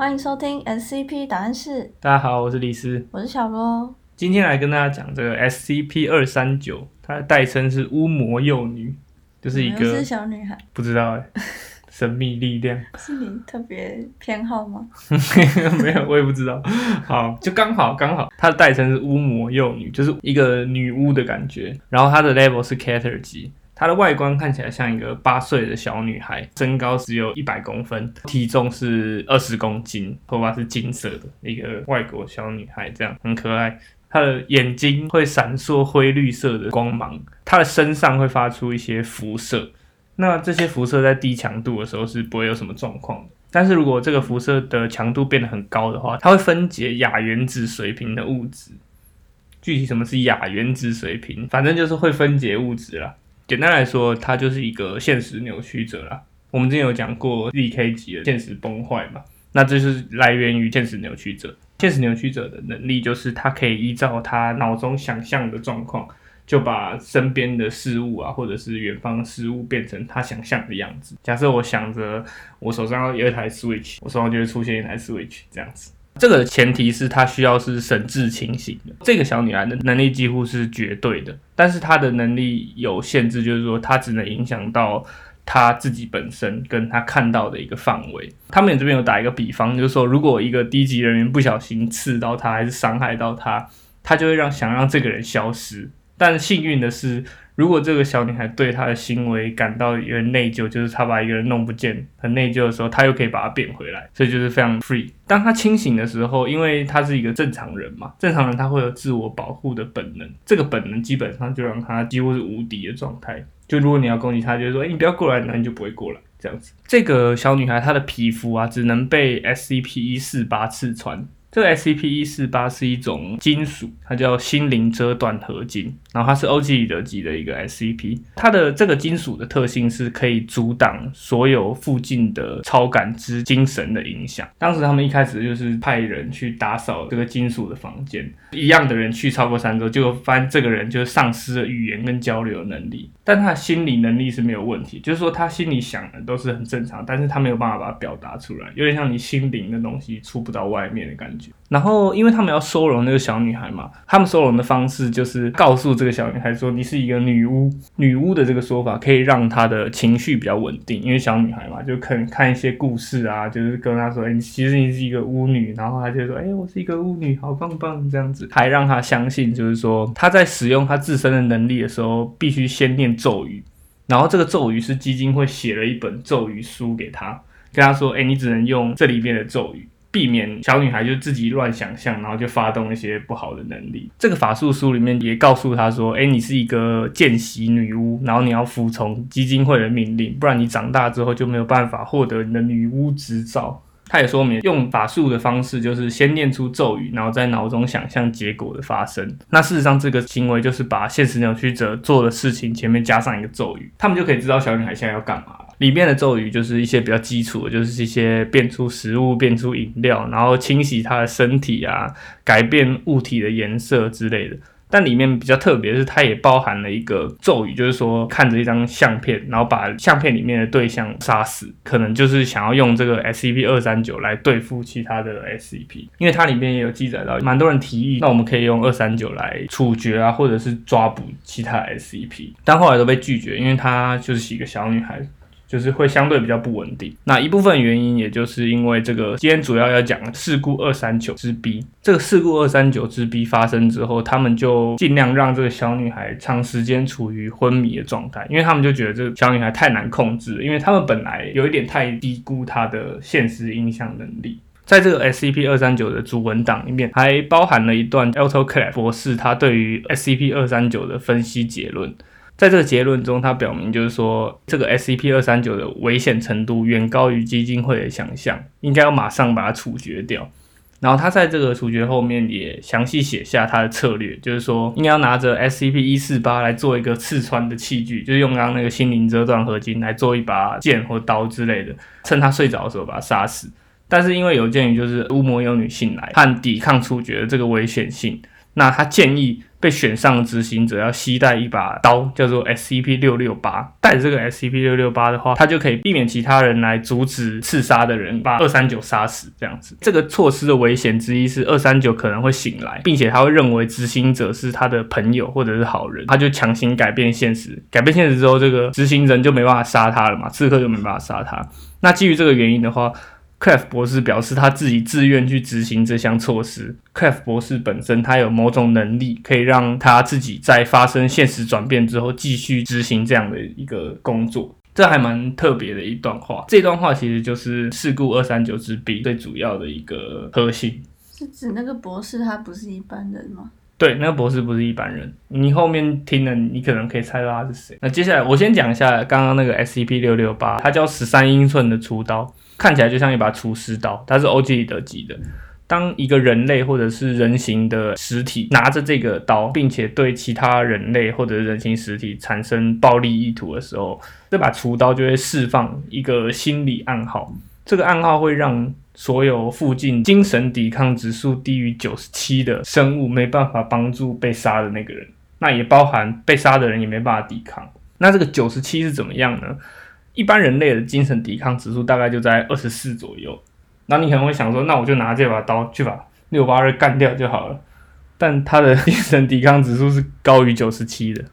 欢迎收听 SCP 答案室，大家好，我是李斯，我是小罗。今天来跟大家讲这个 SCP 二三九，它的代称是巫魔幼女，就是一又个是小女孩，不知道哎，神秘力量，是你特别偏好吗？没有，我也不知道。好，就刚好刚好，它的代称是巫魔幼女，就是一个女巫的感觉。然后它的 level 是 Cater 级，它的外观看起来像一个八岁的小女孩，身高只有一百公分，体重是二十公斤，头发是金色的，一个外国小女孩，这样很可爱。她的眼睛会闪烁灰绿色的光芒，她的身上会发出一些辐射。那这些辐射在低强度的时候是不会有什么状况的，但是如果这个辐射的强度变得很高的话，它会分解亚原子水平的物质。具体什么是亚原子水平，反正就是会分解物质啦。简单来说，它就是一个现实扭曲者啦。我们之前有讲过 ZK 级的现实崩坏嘛，那这是来源于现实扭曲者。现实扭曲者的能力就是他可以依照他脑中想象的状况，就把身边的事物啊，或者是远方的事物变成他想象的样子。假设我想着我手上有一台 Switch，我手上就会出现一台 Switch 这样子。这个前提是她需要是神志清醒的。这个小女孩的能力几乎是绝对的，但是她的能力有限制，就是说她只能影响到她自己本身跟她看到的一个范围。他们这边有打一个比方，就是说如果一个低级人员不小心刺到她，还是伤害到她，她就会让想让这个人消失。但幸运的是，如果这个小女孩对她的行为感到有点内疚，就是她把一个人弄不见，很内疚的时候，她又可以把它变回来，所以就是非常 free。当她清醒的时候，因为她是一个正常人嘛，正常人他会有自我保护的本能，这个本能基本上就让她几乎是无敌的状态。就如果你要攻击她，就是说，哎、你不要过来，那你就不会过来。这样子，这个小女孩她的皮肤啊，只能被 SCP 一四八刺穿。这个 SCP 一四八是一种金属，它叫心灵遮断合金，然后它是欧几里得级的一个 SCP。它的这个金属的特性是可以阻挡所有附近的超感知精神的影响。当时他们一开始就是派人去打扫这个金属的房间，一样的人去超过三周，结果发现这个人就丧失了语言跟交流能力，但他的心理能力是没有问题，就是说他心里想的都是很正常，但是他没有办法把它表达出来，有点像你心灵的东西出不到外面的感觉。然后，因为他们要收容那个小女孩嘛，他们收容的方式就是告诉这个小女孩说，你是一个女巫。女巫的这个说法可以让她的情绪比较稳定，因为小女孩嘛，就可能看一些故事啊，就是跟她说，哎、其实你是一个巫女，然后她就说，哎、我是一个巫女，好棒棒这样子，还让她相信，就是说她在使用她自身的能力的时候，必须先念咒语，然后这个咒语是基金会写了一本咒语书给她，跟她说，哎、你只能用这里面的咒语。避免小女孩就自己乱想象，然后就发动一些不好的能力。这个法术书里面也告诉她说：“诶，你是一个见习女巫，然后你要服从基金会的命令，不然你长大之后就没有办法获得你的女巫执照。”他也说明用法术的方式，就是先念出咒语，然后在脑中想象结果的发生。那事实上，这个行为就是把现实扭曲者做的事情前面加上一个咒语，他们就可以知道小女孩现在要干嘛了。里面的咒语就是一些比较基础的，就是一些变出食物、变出饮料，然后清洗她的身体啊，改变物体的颜色之类的。但里面比较特别的是，它也包含了一个咒语，就是说看着一张相片，然后把相片里面的对象杀死，可能就是想要用这个 SCP 二三九来对付其他的 SCP，因为它里面也有记载到，蛮多人提议，那我们可以用二三九来处决啊，或者是抓捕其他 SCP，但后来都被拒绝，因为她就是一个小女孩。就是会相对比较不稳定。那一部分原因，也就是因为这个今天主要要讲事故二三九之 B。这个事故二三九之 B 发生之后，他们就尽量让这个小女孩长时间处于昏迷的状态，因为他们就觉得这个小女孩太难控制，因为他们本来有一点太低估她的现实影响能力。在这个 SCP 二三九的主文档里面，还包含了一段 Alto Clap 博士他对于 SCP 二三九的分析结论。在这个结论中，他表明就是说，这个 SCP 二三九的危险程度远高于基金会的想象，应该要马上把它处决掉。然后他在这个处决后面也详细写下他的策略，就是说应该要拿着 SCP 一四八来做一个刺穿的器具，就是用刚刚那个心灵遮断合金来做一把剑或刀之类的，趁他睡着的时候把他杀死。但是因为有鉴于就是巫魔有女性来和抵抗处决的这个危险性，那他建议被选上的执行者要携带一把刀，叫做 SCP 六六八。带着这个 SCP 六六八的话，他就可以避免其他人来阻止刺杀的人把二三九杀死。这样子，这个措施的危险之一是二三九可能会醒来，并且他会认为执行者是他的朋友或者是好人，他就强行改变现实。改变现实之后，这个执行人就没办法杀他了嘛，刺客就没办法杀他。那基于这个原因的话。克 f 博士表示，他自己自愿去执行这项措施。克 f 博士本身，他有某种能力，可以让他自己在发生现实转变之后，继续执行这样的一个工作。这还蛮特别的一段话。这段话其实就是事故二三九之 B 最主要的一个核心。是指那个博士他不是一般人吗？对，那个博士不是一般人。你后面听了，你可能可以猜到他是谁。那接下来我先讲一下刚刚那个 SCP 六六八，它叫十三英寸的厨刀。看起来就像一把厨师刀，它是欧几里得级的。当一个人类或者是人形的实体拿着这个刀，并且对其他人类或者人形实体产生暴力意图的时候，这把厨刀就会释放一个心理暗号。这个暗号会让所有附近精神抵抗指数低于九十七的生物没办法帮助被杀的那个人。那也包含被杀的人也没办法抵抗。那这个九十七是怎么样呢？一般人类的精神抵抗指数大概就在二十四左右，那你可能会想说，那我就拿这把刀去把六八二干掉就好了。但他的精神抵抗指数是高于九十七的，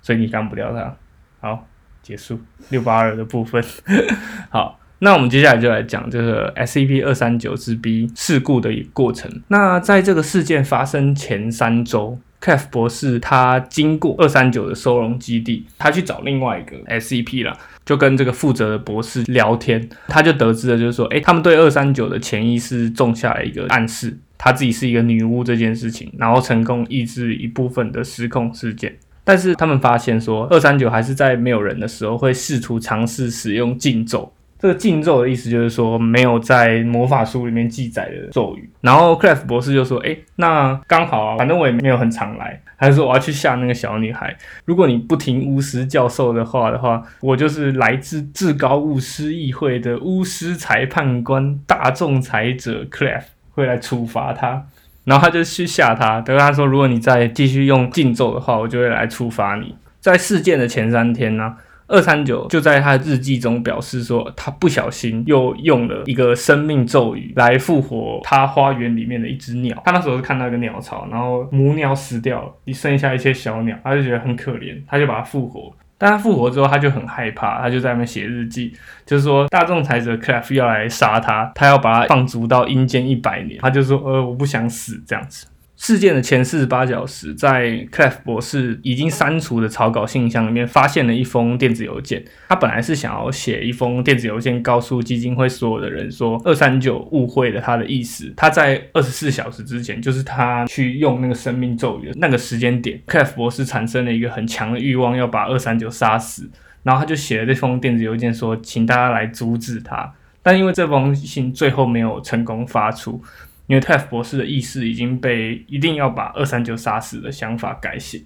所以你干不掉他。好，结束六八二的部分。好，那我们接下来就来讲这个 SCP 二三九之 B 事故的一个过程。那在这个事件发生前三周。K e f 博士他经过二三九的收容基地，他去找另外一个 SCP 了，就跟这个负责的博士聊天，他就得知了，就是说，诶，他们对二三九的潜意识种下了一个暗示，他自己是一个女巫这件事情，然后成功抑制一部分的失控事件。但是他们发现说，二三九还是在没有人的时候会试图尝试使用禁咒。这个禁咒的意思就是说，没有在魔法书里面记载的咒语。然后克莱夫博士就说：“哎，那刚好啊，反正我也没有很常来。”还是说我要去吓那个小女孩。如果你不听巫师教授的话的话，我就是来自至高巫师议会的巫师裁判官大仲裁者克莱夫会来处罚他。然后他就去吓他，等他说：“如果你再继续用禁咒的话，我就会来处罚你。”在事件的前三天呢。二三九就在他的日记中表示说，他不小心又用了一个生命咒语来复活他花园里面的一只鸟。他那时候是看到一个鸟巢，然后母鸟死掉了，只剩下一些小鸟，他就觉得很可怜，他就把它复活。但他复活之后，他就很害怕，他就在那边写日记，就是说大众裁者 Cliff 要来杀他，他要把他放逐到阴间一百年。他就说，呃，我不想死这样子。事件的前四十八小时，在 Cliff 博士已经删除的草稿信箱里面，发现了一封电子邮件。他本来是想要写一封电子邮件，告诉基金会所有的人说，二三九误会了他的意思。他在二十四小时之前，就是他去用那个生命咒语那个时间点，Cliff 博士产生了一个很强的欲望，要把二三九杀死。然后他就写了这封电子邮件，说，请大家来阻止他。但因为这封信最后没有成功发出。因为 Tef 博士的意识已经被一定要把二三九杀死的想法改写，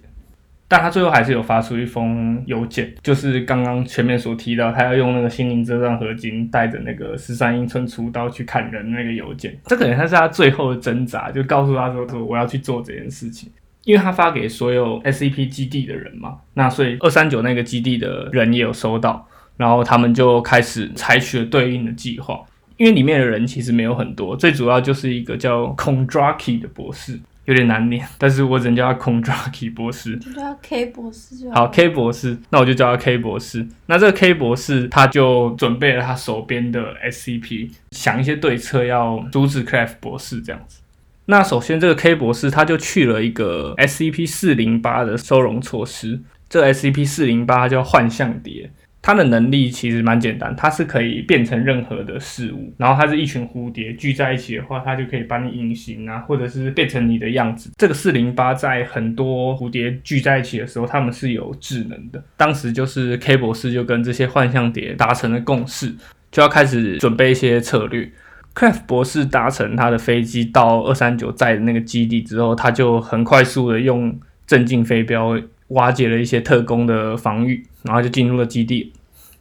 但他最后还是有发出一封邮件，就是刚刚前面所提到，他要用那个心灵遮断合金，带着那个十三英寸厨刀去砍人那个邮件。这可能他是他最后的挣扎，就告诉他说说我要去做这件事情，因为他发给所有 SCP 基地的人嘛，那所以二三九那个基地的人也有收到，然后他们就开始采取了对应的计划。因为里面的人其实没有很多，最主要就是一个叫 Kondraki 的博士，有点难念，但是我只能叫他 Kondraki 博士，就叫他 K 博士就好。K 博士，那我就叫他 K 博士。那这个 K 博士他就准备了他手边的 SCP，想一些对策要阻止 Craft 博士这样子。那首先这个 K 博士他就去了一个 SCP 四零八的收容措施，这 SCP 四零八叫幻象蝶。它的能力其实蛮简单，它是可以变成任何的事物，然后它是一群蝴蝶聚在一起的话，它就可以把你隐形啊，或者是变成你的样子。这个四零八在很多蝴蝶聚在一起的时候，他们是有智能的。当时就是 K 博士就跟这些幻象蝶达成了共识，就要开始准备一些策略。Craft 博士搭乘他的飞机到二三九寨的那个基地之后，他就很快速的用镇静飞镖。瓦解了一些特工的防御，然后就进入了基地。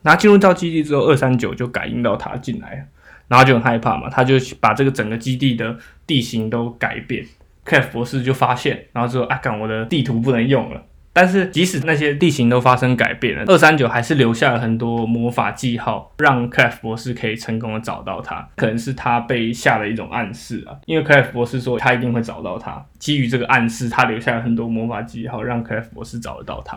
然后进入到基地之后，二三九就感应到他进来，然后就很害怕嘛，他就把这个整个基地的地形都改变，克莱夫博士就发现，然后说啊，干我的地图不能用了。但是即使那些地形都发生改变了，二三九还是留下了很多魔法记号，让克莱夫博士可以成功的找到他。可能是他被下了一种暗示啊，因为克莱夫博士说他一定会找到他，基于这个暗示，他留下了很多魔法记号，让克莱夫博士找得到他。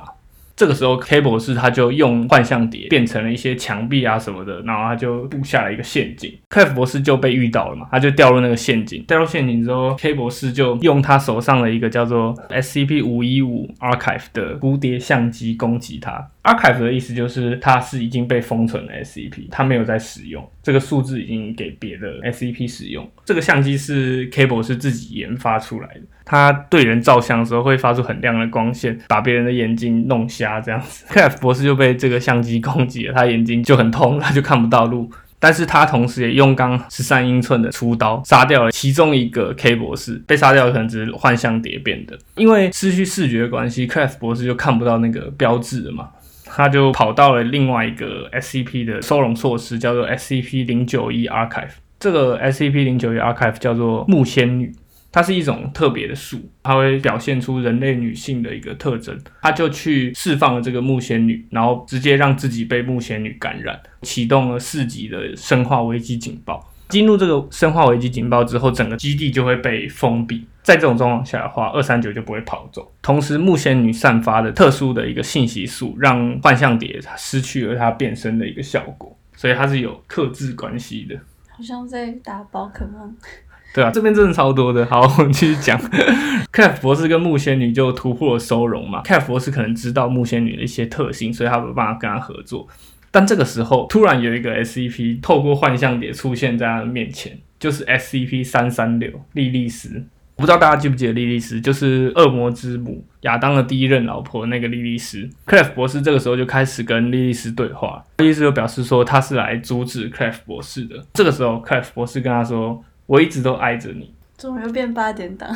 这个时候，K 博士他就用幻象碟变成了一些墙壁啊什么的，然后他就布下了一个陷阱。克夫博士就被遇到了嘛，他就掉入那个陷阱。掉入陷阱之后，K 博士就用他手上的一个叫做 SCP 五一五 Archive 的蝴蝶相机攻击他。Archive 的意思就是它是已经被封存的 SCP，它没有在使用，这个数字已经给别的 SCP 使用。这个相机是 K 博士自己研发出来的，他对人照相的时候会发出很亮的光线，把别人的眼睛弄瞎，这样子。克莱夫博士就被这个相机攻击了，他眼睛就很痛，他就看不到路。但是他同时也用刚十三英寸的粗刀杀掉了其中一个 K 博士，被杀掉的可能只是幻象蝶变的，因为失去视觉的关系，克莱夫博士就看不到那个标志了嘛。他就跑到了另外一个 SCP 的收容措施，叫做 SCP 零九一 Archive。这个 SCP 零九一 Archive 叫做木仙女，它是一种特别的树，它会表现出人类女性的一个特征。他就去释放了这个木仙女，然后直接让自己被木仙女感染，启动了四级的生化危机警报。进入这个生化危机警报之后，整个基地就会被封闭。在这种状况下的话，二三九就不会跑走。同时，木仙女散发的特殊的一个信息素，让幻象蝶失去了它变身的一个效果，所以它是有克制关系的。好像在打宝可梦。对啊，这边真的超多的。好，我们继续讲。克弗博士跟木仙女就突破了收容嘛。克弗博士可能知道木仙女的一些特性，所以他有办法跟他合作。但这个时候，突然有一个 SCP 透过幻象蝶出现在他的面前，就是 SCP 三三六莉莉丝。不知道大家记不记得莉莉丝，就是恶魔之母亚当的第一任老婆那个莉莉丝。克莱夫博士这个时候就开始跟莉莉丝对话，莉莉丝就表示说他是来阻止克莱夫博士的。这个时候，克莱夫博士跟他说：“我一直都爱着你。”怎么又变八点档？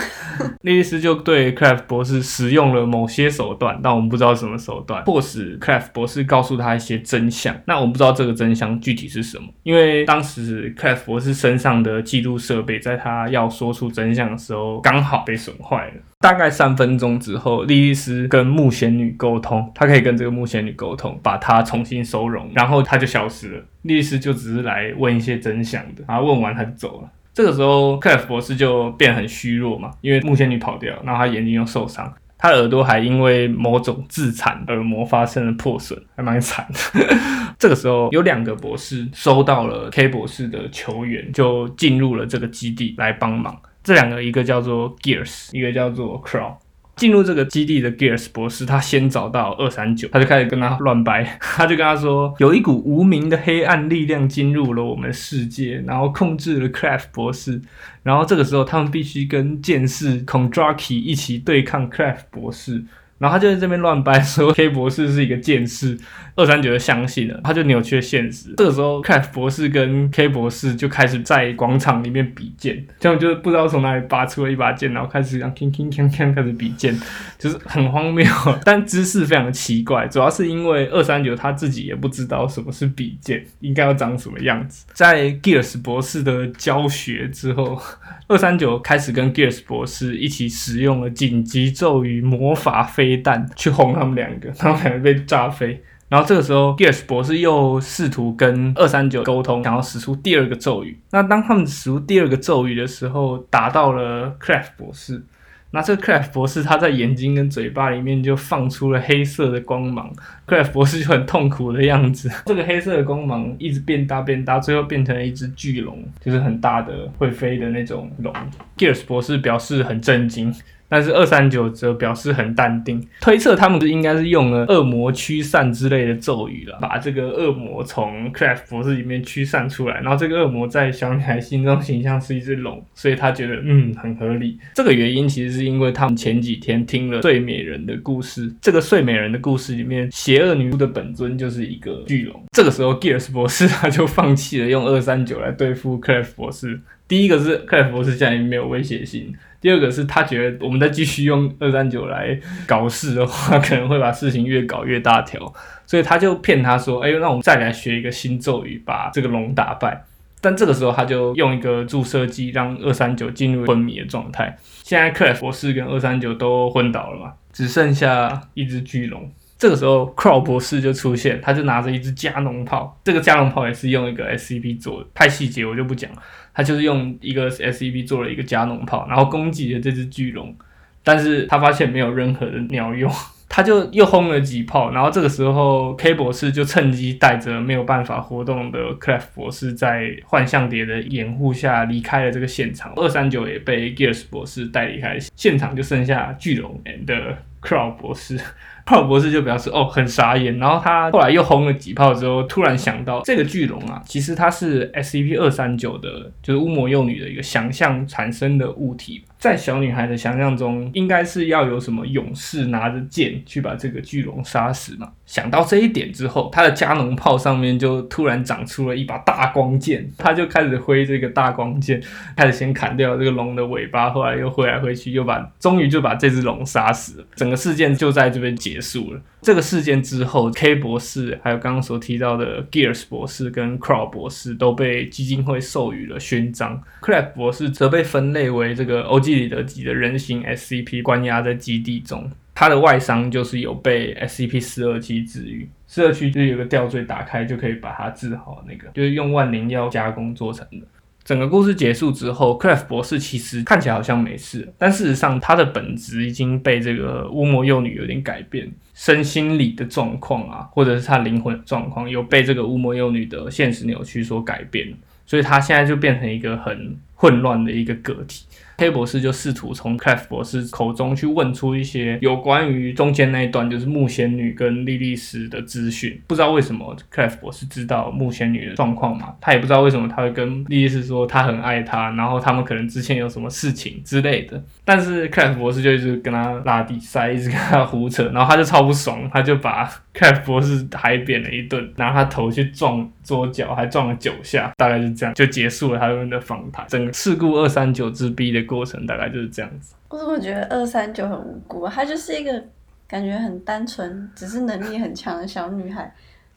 莉莉丝就对克莱夫博士使用了某些手段，但我们不知道什么手段，迫使克莱夫博士告诉他一些真相。那我们不知道这个真相具体是什么，因为当时克莱夫博士身上的记录设备，在他要说出真相的时候，刚好被损坏了。大概三分钟之后，莉莉丝跟木仙女沟通，他可以跟这个木仙女沟通，把她重新收容，然后他就消失了。莉莉丝就只是来问一些真相的，然后问完他就走了。这个时候，克莱夫博士就变很虚弱嘛，因为木仙女跑掉，然后他眼睛又受伤，他耳朵还因为某种自残耳膜发生了破损，还蛮惨的。这个时候，有两个博士收到了 K 博士的求援，就进入了这个基地来帮忙。这两个，一个叫做 Gears，一个叫做 Crow。进入这个基地的 Gears 博士，他先找到二三九，他就开始跟他乱掰，他就跟他说，有一股无名的黑暗力量进入了我们世界，然后控制了 Craft 博士，然后这个时候他们必须跟剑士 Kondraki 一起对抗 Craft 博士。然后他就在这边乱掰，说 K 博士是一个剑士，二三九就相信了，他就扭曲了现实。这个时候，K 博士跟 K 博士就开始在广场里面比剑，这样就是不知道从哪里拔出了一把剑，然后开始这样铿铿锵锵开始比剑，就是很荒谬，但姿势非常的奇怪。主要是因为二三九他自己也不知道什么是比剑，应该要长什么样子。在 Gears 博士的教学之后，二三九开始跟 Gears 博士一起使用了紧急咒语魔法飞。黑蛋去轰他们两个，他们两个被炸飞。然后这个时候，Gears 博士又试图跟二三九沟通，想要使出第二个咒语。那当他们使出第二个咒语的时候，打到了 Craft 博士。那这个 Craft 博士他在眼睛跟嘴巴里面就放出了黑色的光芒，Craft 博士就很痛苦的样子。这个黑色的光芒一直变大变大，最后变成了一只巨龙，就是很大的会飞的那种龙。Gears 博士表示很震惊。但是二三九则表示很淡定，推测他们是应该是用了恶魔驱散之类的咒语了，把这个恶魔从 Craft 博士里面驱散出来。然后这个恶魔在小女孩心中形象是一只龙，所以他觉得嗯很合理。这个原因其实是因为他们前几天听了睡美人的故事，这个睡美人的故事里面，邪恶女巫的本尊就是一个巨龙。这个时候 Gears 博士他就放弃了用二三九来对付 Craft 博士。第一个是 Craft 博士现在没有威胁性。第二个是他觉得我们再继续用二三九来搞事的话，可能会把事情越搞越大条，所以他就骗他说：“哎，那我们再来学一个新咒语，把这个龙打败。”但这个时候他就用一个注射剂让二三九进入昏迷的状态。现在克莱夫博士跟二三九都昏倒了嘛，只剩下一只巨龙。这个时候 Crow 博士就出现，他就拿着一支加农炮，这个加农炮也是用一个 SCP 做的，太细节我就不讲了。他就是用一个 SCP 做了一个加农炮，然后攻击了这只巨龙，但是他发现没有任何的鸟用。他就又轰了几炮，然后这个时候 K 博士就趁机带着没有办法活动的 Clef 博士，在幻象蝶的掩护下离开了这个现场。二三九也被 Gears 博士带离开现场，就剩下巨龙 and Crow 博士。哈尔博士就表示哦很傻眼，然后他后来又轰了几炮之后，突然想到这个巨龙啊，其实它是 SCP 二三九的，就是巫魔幼女的一个想象产生的物体。在小女孩的想象中，应该是要有什么勇士拿着剑去把这个巨龙杀死嘛？想到这一点之后，他的加农炮上面就突然长出了一把大光剑，他就开始挥这个大光剑，开始先砍掉这个龙的尾巴，后来又挥来挥去，又把终于就把这只龙杀死了。整个事件就在这边结束了。这个事件之后，K 博士还有刚刚所提到的 Gears 博士跟 Crow 博士都被基金会授予了勋章。c l a p 博士则被分类为这个 O.G. 基里得级的人形 SCP，关押在基地中。他的外伤就是有被 SCP 四二七治愈，四二七就有个吊坠打开就可以把它治好，那个就是用万灵药加工做成的。整个故事结束之后，克莱夫博士其实看起来好像没事，但事实上他的本质已经被这个巫魔幼女有点改变，身心理的状况啊，或者是他灵魂的状况，有被这个巫魔幼女的现实扭曲所改变，所以他现在就变成一个很混乱的一个个体。黑博士就试图从 Clef 博士口中去问出一些有关于中间那一段，就是木仙女跟莉莉丝的资讯。不知道为什么 Clef 博士知道木仙女的状况嘛？他也不知道为什么他会跟莉莉丝说他很爱她，然后他们可能之前有什么事情之类的。但是 Clef 博士就一直跟他拉低塞，一直跟他胡扯，然后他就超不爽，他就把 Clef 博士海扁了一顿，拿他头去撞桌角，还撞了九下，大概是这样就结束了他们的访谈。整个事故二三九之 B 的。过程大概就是这样子。我怎么觉得二三九很无辜？她就是一个感觉很单纯，只是能力很强的小女孩，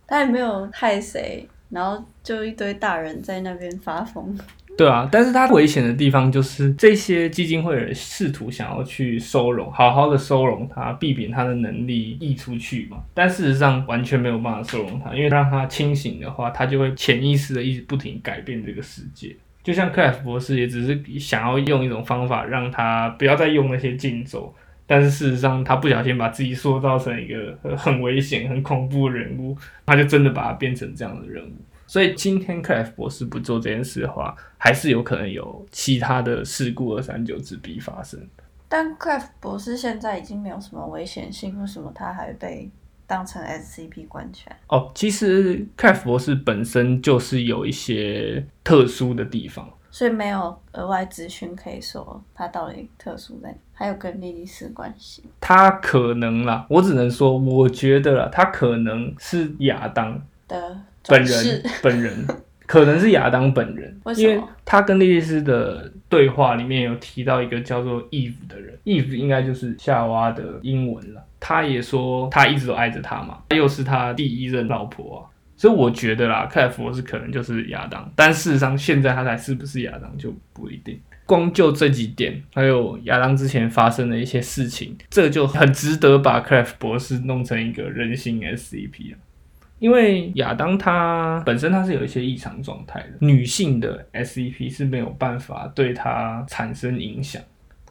她也没有害谁，然后就一堆大人在那边发疯。对啊，但是她危险的地方就是这些基金会人试图想要去收容，好好的收容她，避免她的能力溢出去嘛。但事实上完全没有办法收容她，因为让她清醒的话，她就会潜意识的一直不停改变这个世界。就像克莱夫博士也只是想要用一种方法让他不要再用那些禁咒，但是事实上他不小心把自己塑造成一个很危险、很恐怖的人物，他就真的把他变成这样的人物。所以今天克莱夫博士不做这件事的话，还是有可能有其他的事故二三九之 B 发生。但克莱夫博士现在已经没有什么危险性，为什么他还被？当成 SCP 关起来哦，其实凯夫博士本身就是有一些特殊的地方，所以没有额外资讯可以说他到底特殊在，还有跟莉莉丝关系。他可能啦，我只能说，我觉得啦，他可能是亚当的本人，本人可能是亚当本人，因为他跟莉莉丝的对话里面有提到一个叫做 Eve 的人，Eve 应该就是夏娃的英文了。他也说他一直都爱着她嘛，又是他第一任老婆啊，所以我觉得啦，克莱夫是可能就是亚当，但事实上现在他才是不是亚当就不一定。光就这几点，还有亚当之前发生的一些事情，这就很值得把克莱夫博士弄成一个人形 SCP 啊。因为亚当他本身他是有一些异常状态的，女性的 S E P 是没有办法对他产生影响。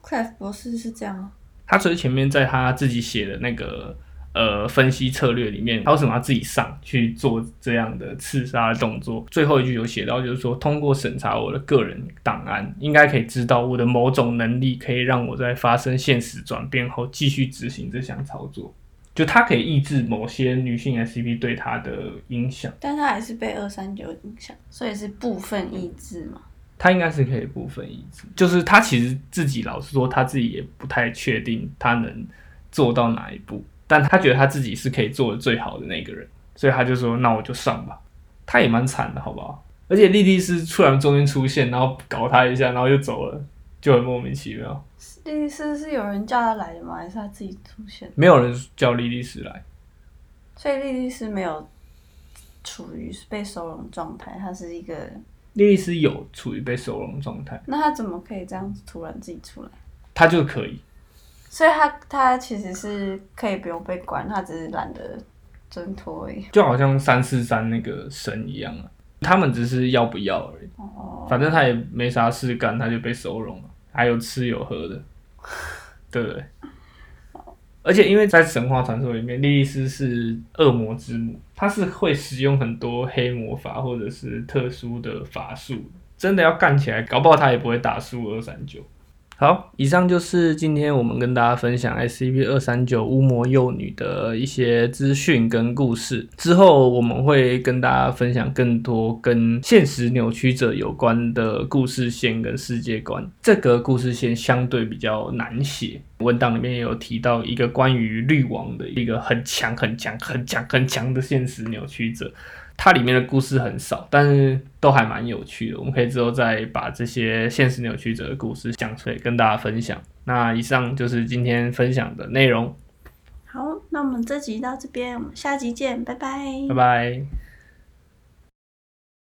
克莱夫博士是这样吗？他最前面在他自己写的那个呃分析策略里面，他为什么要自己上去做这样的刺杀的动作？最后一句有写到，就是说通过审查我的个人档案，应该可以知道我的某种能力可以让我在发生现实转变后继续执行这项操作。就他可以抑制某些女性 SCP 对他的影响，但他还是被二三九影响，所以是部分抑制嘛。他应该是可以部分抑制，就是他其实自己老实说，他自己也不太确定他能做到哪一步，但他觉得他自己是可以做的最好的那个人，所以他就说：“那我就上吧。”他也蛮惨的，好不好？而且莉莉丝突然中间出现，然后搞他一下，然后又走了，就很莫名其妙。莉莉丝是有人叫他来的吗？还是他自己出现？没有人叫莉莉丝来，所以莉莉丝没有处于被收容状态，她是一个。莉莉丝有处于被收容状态，那他怎么可以这样子突然自己出来？她就可以。所以他他其实是可以不用被关，他只是懒得挣脱而已。就好像三四三那个神一样啊，他们只是要不要而已。哦，反正他也没啥事干，他就被收容了，还有吃有喝的，对不对？而且因为在神话传说里面，莉莉丝是恶魔之母，她是会使用很多黑魔法或者是特殊的法术，真的要干起来，搞不好她也不会打输二三九。好，以上就是今天我们跟大家分享 SCP 二三九巫魔幼女的一些资讯跟故事。之后我们会跟大家分享更多跟现实扭曲者有关的故事线跟世界观。这个故事线相对比较难写，文档里面也有提到一个关于绿王的一个很强、很强、很强、很强的现实扭曲者。它里面的故事很少，但是都还蛮有趣的。我们可以之后再把这些现实扭曲者的故事讲出来跟大家分享。那以上就是今天分享的内容，好，那我们这集到这边，我们下集见，拜拜。拜拜。